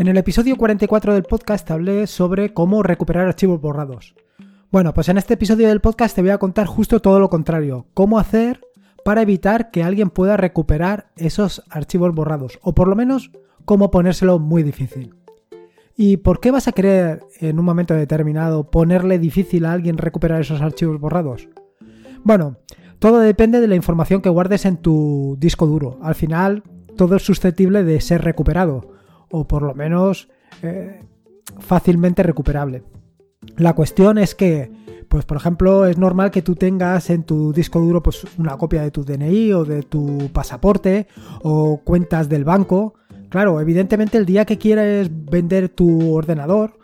En el episodio 44 del podcast hablé sobre cómo recuperar archivos borrados. Bueno, pues en este episodio del podcast te voy a contar justo todo lo contrario, cómo hacer para evitar que alguien pueda recuperar esos archivos borrados, o por lo menos cómo ponérselo muy difícil. ¿Y por qué vas a querer en un momento determinado ponerle difícil a alguien recuperar esos archivos borrados? Bueno, todo depende de la información que guardes en tu disco duro. Al final, todo es susceptible de ser recuperado o por lo menos eh, fácilmente recuperable. La cuestión es que, pues por ejemplo, es normal que tú tengas en tu disco duro pues, una copia de tu DNI o de tu pasaporte o cuentas del banco. Claro, evidentemente el día que quieres vender tu ordenador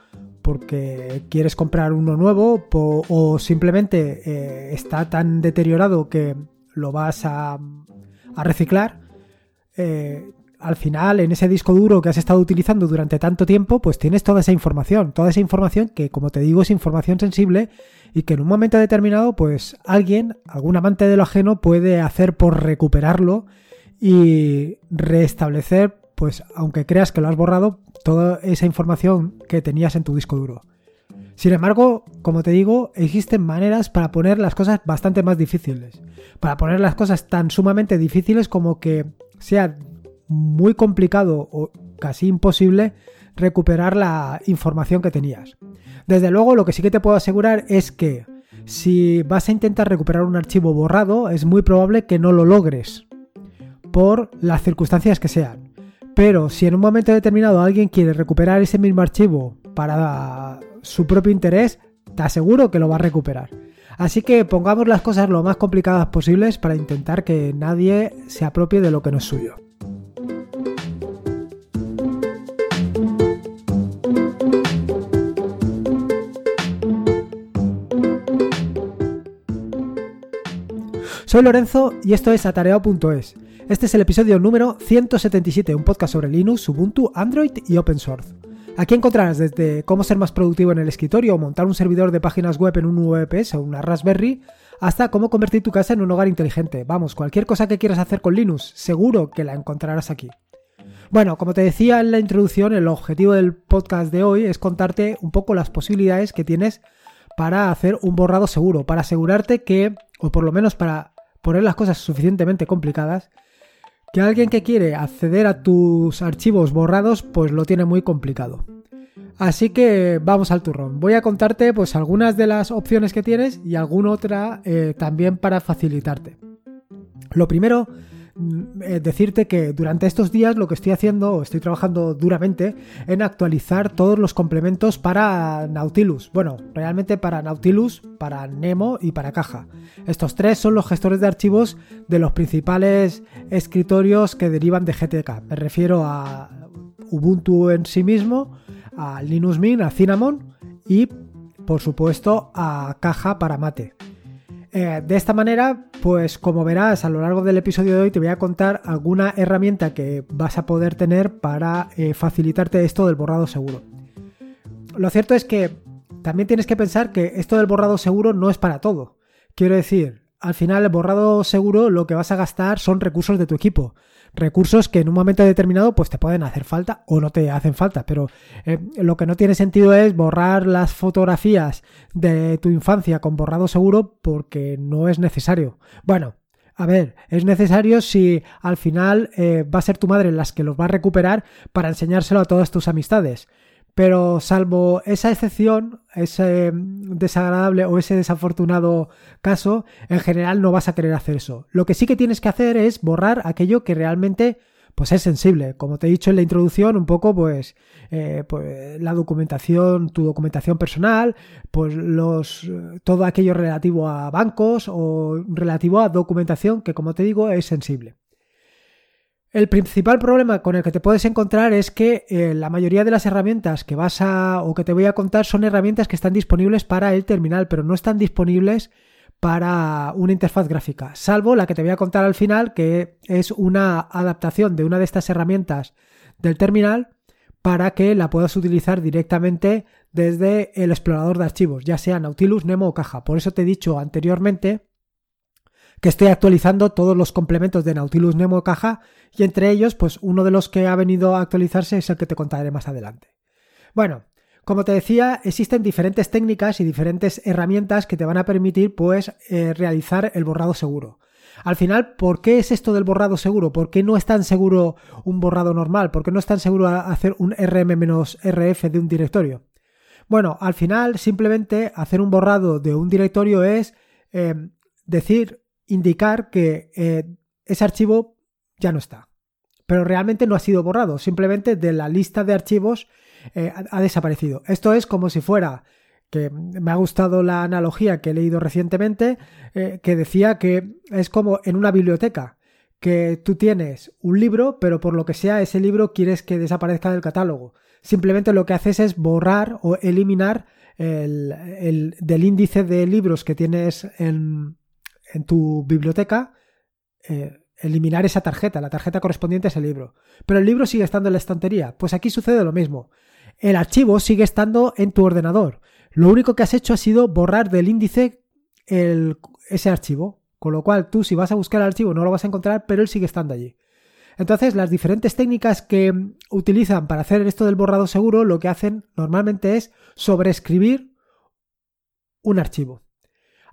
porque quieres comprar uno nuevo o simplemente eh, está tan deteriorado que lo vas a, reciclar, eh, al final en ese disco duro que has estado utilizando durante tanto tiempo, pues tienes toda esa información, toda esa información que como te digo es información sensible y que en un momento determinado pues alguien, algún amante de lo ajeno puede hacer por recuperarlo y restablecer pues aunque creas que lo has borrado, toda esa información que tenías en tu disco duro. Sin embargo, como te digo, existen maneras para poner las cosas bastante más difíciles. Para poner las cosas tan sumamente difíciles como que sea muy complicado o casi imposible recuperar la información que tenías. Desde luego, lo que sí que te puedo asegurar es que si vas a intentar recuperar un archivo borrado, es muy probable que no lo logres por las circunstancias que sean. Pero si en un momento determinado alguien quiere recuperar ese mismo archivo para su propio interés, te aseguro que lo va a recuperar. Así que pongamos las cosas lo más complicadas posibles para intentar que nadie se apropie de lo que no es suyo. Soy Lorenzo y esto es atareado.es. Este es el episodio número 177, un podcast sobre Linux, Ubuntu, Android y Open Source. Aquí encontrarás desde cómo ser más productivo en el escritorio o montar un servidor de páginas web en un VPS o una Raspberry, hasta cómo convertir tu casa en un hogar inteligente. Vamos, cualquier cosa que quieras hacer con Linux, seguro que la encontrarás aquí. Bueno, como te decía en la introducción, el objetivo del podcast de hoy es contarte un poco las posibilidades que tienes para hacer un borrado seguro, para asegurarte que, o por lo menos para poner las cosas suficientemente complicadas, que alguien que quiere acceder a tus archivos borrados, pues lo tiene muy complicado. Así que vamos al turrón. Voy a contarte pues algunas de las opciones que tienes y alguna otra eh, también para facilitarte. Lo primero decirte que durante estos días lo que estoy haciendo, estoy trabajando duramente en actualizar todos los complementos para Nautilus. Bueno, realmente para Nautilus, para Nemo y para Caja. Estos tres son los gestores de archivos de los principales escritorios que derivan de GTK. Me refiero a Ubuntu en sí mismo, a Linux Mint, a Cinnamon y por supuesto a Caja para Mate. Eh, de esta manera, pues como verás a lo largo del episodio de hoy te voy a contar alguna herramienta que vas a poder tener para eh, facilitarte esto del borrado seguro. Lo cierto es que también tienes que pensar que esto del borrado seguro no es para todo. Quiero decir, al final el borrado seguro lo que vas a gastar son recursos de tu equipo recursos que en un momento determinado pues te pueden hacer falta o no te hacen falta, pero eh, lo que no tiene sentido es borrar las fotografías de tu infancia con borrado seguro porque no es necesario. Bueno, a ver, es necesario si al final eh, va a ser tu madre las que los va a recuperar para enseñárselo a todas tus amistades. Pero salvo esa excepción, ese desagradable o ese desafortunado caso, en general no vas a querer hacer eso. Lo que sí que tienes que hacer es borrar aquello que realmente pues es sensible. Como te he dicho en la introducción, un poco pues, eh, pues la documentación, tu documentación personal, pues los todo aquello relativo a bancos o relativo a documentación que como te digo es sensible. El principal problema con el que te puedes encontrar es que eh, la mayoría de las herramientas que vas a o que te voy a contar son herramientas que están disponibles para el terminal, pero no están disponibles para una interfaz gráfica, salvo la que te voy a contar al final, que es una adaptación de una de estas herramientas del terminal para que la puedas utilizar directamente desde el explorador de archivos, ya sea Nautilus, Nemo o Caja. Por eso te he dicho anteriormente estoy actualizando todos los complementos de Nautilus Nemo Caja y entre ellos, pues uno de los que ha venido a actualizarse es el que te contaré más adelante. Bueno, como te decía, existen diferentes técnicas y diferentes herramientas que te van a permitir pues eh, realizar el borrado seguro. Al final, ¿por qué es esto del borrado seguro? ¿Por qué no es tan seguro un borrado normal? ¿Por qué no es tan seguro hacer un rm-rf de un directorio? Bueno, al final simplemente hacer un borrado de un directorio es eh, decir, indicar que eh, ese archivo ya no está. Pero realmente no ha sido borrado, simplemente de la lista de archivos eh, ha desaparecido. Esto es como si fuera que me ha gustado la analogía que he leído recientemente, que decía que es como en una biblioteca, que tú tienes un libro, pero por lo que sea ese libro quieres que desaparezca del catálogo simplemente lo que haces es borrar o eliminar el, del índice de libros que tienes en, tu biblioteca, eh, eliminar esa tarjeta, la tarjeta correspondiente a ese libro. Pero el libro sigue estando en la estantería. Pues aquí sucede lo mismo. El archivo sigue estando en tu ordenador. Lo único que has hecho ha sido borrar del índice ese archivo. Con lo cual tú si vas a buscar el archivo no lo vas a encontrar, pero él sigue estando allí. Entonces, las diferentes técnicas que utilizan para hacer esto del borrado seguro, lo que hacen normalmente es sobreescribir un archivo.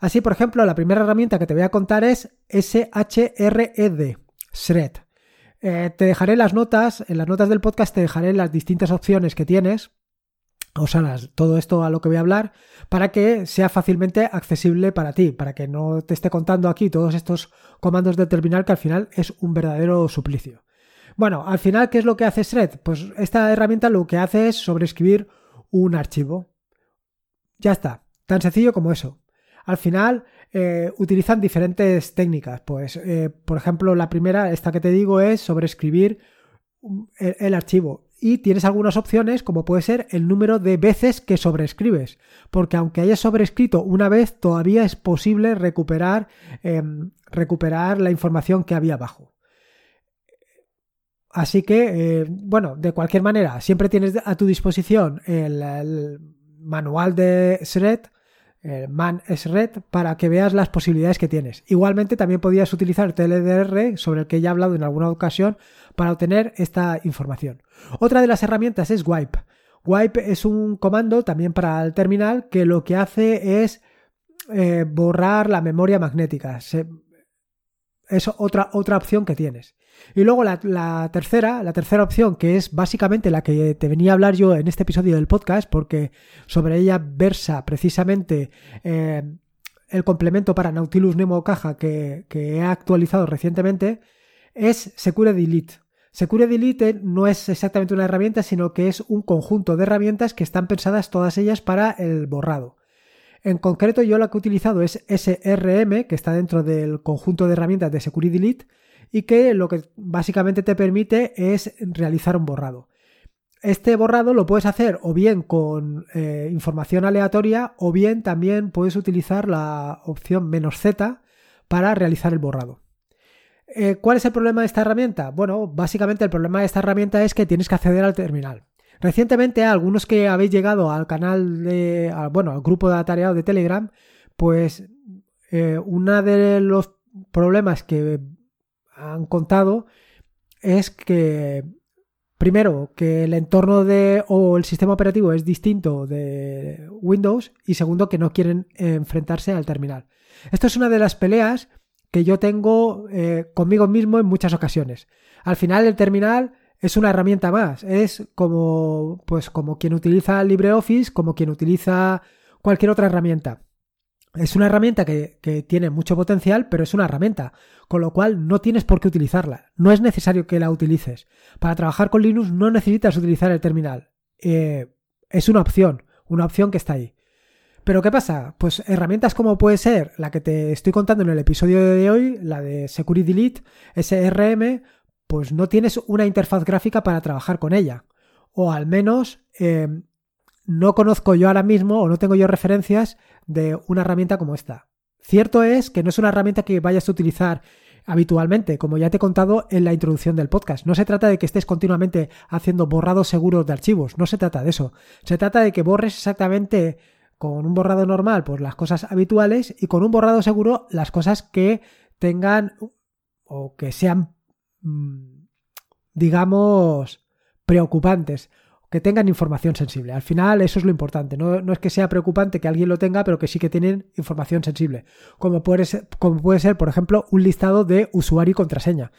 Así, por ejemplo, la primera herramienta que te voy a contar es SHRED, Shred. Eh, te dejaré las notas, en las notas del podcast te dejaré las distintas opciones que tienes, o sea, todo esto a lo que voy a hablar, para que sea fácilmente accesible para ti, para que no te esté contando aquí todos estos comandos de terminal que al final es un verdadero suplicio. Bueno, al final, ¿qué es lo que hace Shred? Pues esta herramienta lo que hace es sobreescribir un archivo. Ya está, tan sencillo como eso. Al final eh, utilizan diferentes técnicas. Pues, eh, por ejemplo, la primera, esta que te digo, es sobreescribir el archivo y tienes algunas opciones como puede ser el número de veces que sobrescribes, porque aunque hayas sobrescrito una vez, todavía es posible recuperar, em, recuperar la información que había abajo. Así que, eh, bueno, de cualquier manera, siempre tienes a tu disposición el, manual de Shred, Man Shred, para que veas las posibilidades que tienes. Igualmente, también podías utilizar TLDR, sobre el que ya he hablado en alguna ocasión, para obtener esta información. Otra de las herramientas es Wipe. Wipe es un comando también para el terminal que lo que hace es eh, borrar la memoria magnética. es otra, otra opción que tienes. Y luego la, tercera, la tercera opción, que es básicamente la que te venía a hablar yo en este episodio del podcast, porque sobre ella versa precisamente eh, el complemento para Nautilus Nemo Caja que, que he actualizado recientemente, es Secure Delete. Secure Delete no es exactamente una herramienta, sino que es un conjunto de herramientas que están pensadas todas ellas para el borrado. En concreto, yo la que he utilizado es SRM, que está dentro del conjunto de herramientas de Secure Delete, y que lo que básicamente te permite es realizar un borrado. Este borrado lo puedes hacer o bien con eh, información aleatoria o bien también puedes utilizar la opción "-z para realizar el borrado. Eh, ¿Cuál es el problema de esta herramienta? Bueno, básicamente el problema de esta herramienta es que tienes que acceder al terminal. Recientemente, algunos que habéis llegado al canal de, bueno, al grupo de atareado de Telegram, pues eh, uno de los problemas que han contado es que primero que el entorno de o el sistema operativo es distinto de Windows y segundo que no quieren enfrentarse al terminal. Esto es una de las peleas que yo tengo eh, conmigo mismo en muchas ocasiones. Al final el terminal es una herramienta más, es como pues como quien utiliza LibreOffice, como quien utiliza cualquier otra herramienta. Es una herramienta que, tiene mucho potencial, pero es una herramienta, con lo cual no tienes por qué utilizarla. No es necesario que la utilices. Para trabajar con Linux no necesitas utilizar el terminal. Eh, es una opción, una opción que está ahí. Pero ¿qué pasa? Pues herramientas como puede ser la que te estoy contando en el episodio de hoy, la de Security Delete, SRM, pues no tienes una interfaz gráfica para trabajar con ella. O al menos eh, no conozco yo ahora mismo o no tengo yo referencias de una herramienta como esta. Cierto es que no es una herramienta que vayas a utilizar habitualmente, como ya te he contado en la introducción del podcast. No se trata de que estés continuamente haciendo borrados seguros de archivos, no se trata de eso. Se trata de que borres exactamente con un borrado normal, pues las cosas habituales y con un borrado seguro las cosas que tengan o que sean, mm, digamos, preocupantes, que tengan información sensible. Al final eso es lo importante. No, es que sea preocupante que alguien lo tenga, pero que sí que tienen información sensible. Como puede ser, por ejemplo, un listado de usuario y contraseña.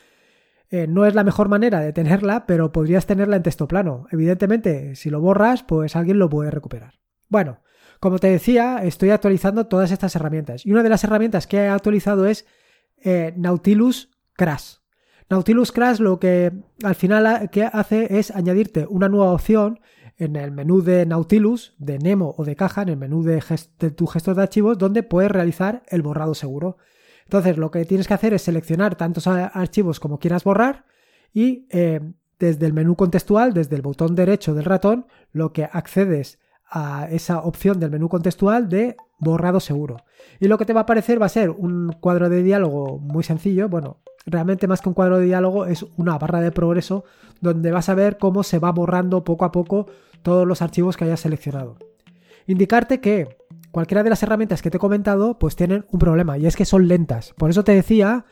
Eh, no es la mejor manera de tenerla, pero podrías tenerla en texto plano. Evidentemente, si lo borras, pues alguien lo puede recuperar. Bueno, como te decía, estoy actualizando todas estas herramientas. Y una de las herramientas que he actualizado es eh, Nautilus Crash. Nautilus Crash lo que al final hace es añadirte una nueva opción en el menú de Nautilus, de Nemo o de caja, en el menú de, tu gestor de archivos, donde puedes realizar el borrado seguro. Entonces, lo que tienes que hacer es seleccionar tantos archivos como quieras borrar y eh, desde el menú contextual, desde el botón derecho del ratón, lo que accedes a esa opción del menú contextual de borrado seguro. Y lo que te va a aparecer va a ser un cuadro de diálogo muy sencillo. Bueno, realmente más que un cuadro de diálogo es una barra de progreso donde vas a ver cómo se va borrando poco a poco todos los archivos que hayas seleccionado. Indicarte que cualquiera de las herramientas que te he comentado pues tienen un problema y es que son lentas. Por eso te decía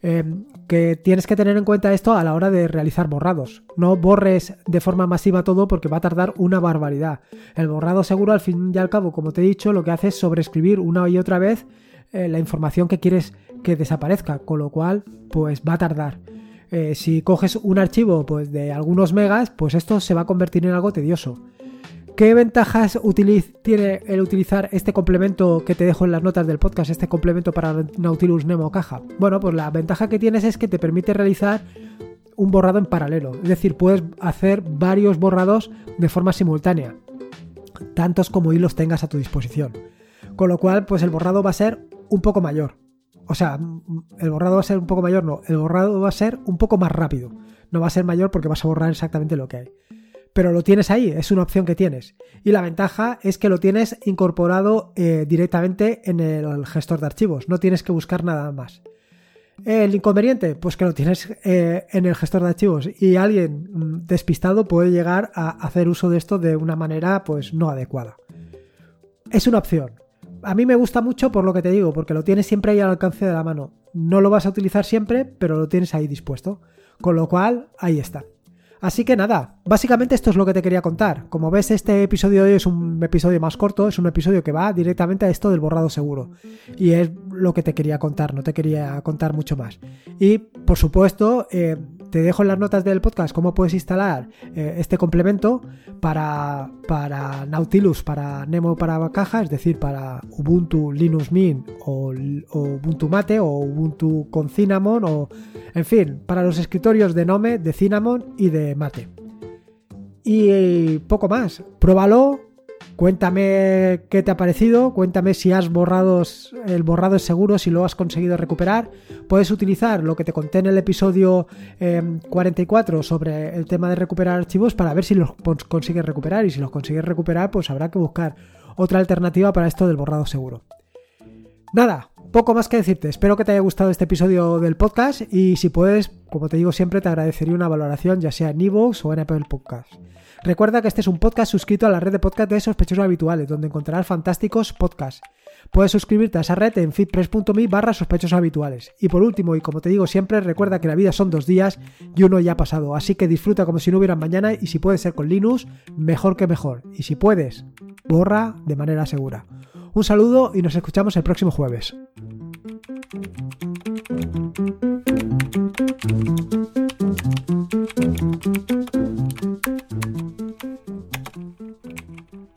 Em, que tienes que tener en cuenta esto a la hora de realizar borrados. No borres de forma masiva todo porque va a tardar una barbaridad. El borrado seguro, al fin y al cabo, como te he dicho, lo que hace es sobreescribir una y otra vez eh, la información que quieres que desaparezca, con lo cual, pues va a tardar. Eh, si coges un archivo pues, de algunos megas, pues esto se va a convertir en algo tedioso. ¿Qué ventajas tiene el utilizar este complemento que te dejo en las notas del podcast, este complemento para Nautilus Nemo Caja? Bueno, pues la ventaja que tienes es que te permite realizar un borrado en paralelo, es decir, puedes hacer varios borrados de forma simultánea, tantos como hilos tengas a tu disposición. Con lo cual, pues el borrado va a ser un poco mayor. O sea, el borrado va a ser un poco mayor, no, el borrado va a ser un poco más rápido. No va a ser mayor porque vas a borrar exactamente lo que hay pero lo tienes ahí, es una opción que tienes. Y la ventaja es que lo tienes incorporado eh, directamente en el gestor de archivos, no tienes que buscar nada más. El inconveniente, pues que lo tienes eh, en el gestor de archivos y alguien mm, despistado puede llegar a hacer uso de esto de una manera pues no adecuada. Es una opción. A mí me gusta mucho por lo que te digo, porque lo tienes siempre ahí al alcance de la mano. No lo vas a utilizar siempre, pero lo tienes ahí dispuesto. Con lo cual, ahí está. Así que nada, básicamente esto es lo que te quería contar. Como ves, este episodio de hoy es un episodio más corto, es un episodio que va directamente a esto del borrado seguro. Y es lo que te quería contar, no te quería contar mucho más. Y por supuesto, eh, te dejo en las notas del podcast cómo puedes instalar eh, este complemento para, para Nautilus, para Nemo para caja, es decir, para Ubuntu Linux Mint o, o Ubuntu Mate o Ubuntu con Cinnamon o, en fin, para los escritorios de Nome, de Cinnamon y de Mate. Y poco más. Pruébalo, Cuéntame qué te ha parecido, cuéntame si has borrado el borrado es seguro, si lo has conseguido recuperar. Puedes utilizar lo que te conté en el episodio 44 em, sobre el tema de recuperar archivos para ver si los consigues recuperar y si los consigues recuperar pues habrá que buscar otra alternativa para esto del borrado seguro. Nada, poco más que decirte. Espero que te haya gustado este episodio del podcast y si puedes, como te digo siempre, te agradecería una valoración ya sea en iVoox o en Apple Podcast. Recuerda que este es un podcast suscrito a la red de podcast de sospechosos habituales, donde encontrarás fantásticos podcasts. Puedes suscribirte a esa red en feedpress.me barra habituales. Y por último, y como te digo siempre, recuerda que la vida son dos días y uno ya ha pasado, así que disfruta como si no hubiera mañana y si puedes ser con Linux, mejor que mejor. Y si puedes, borra de manera segura. Un saludo y nos escuchamos el próximo jueves.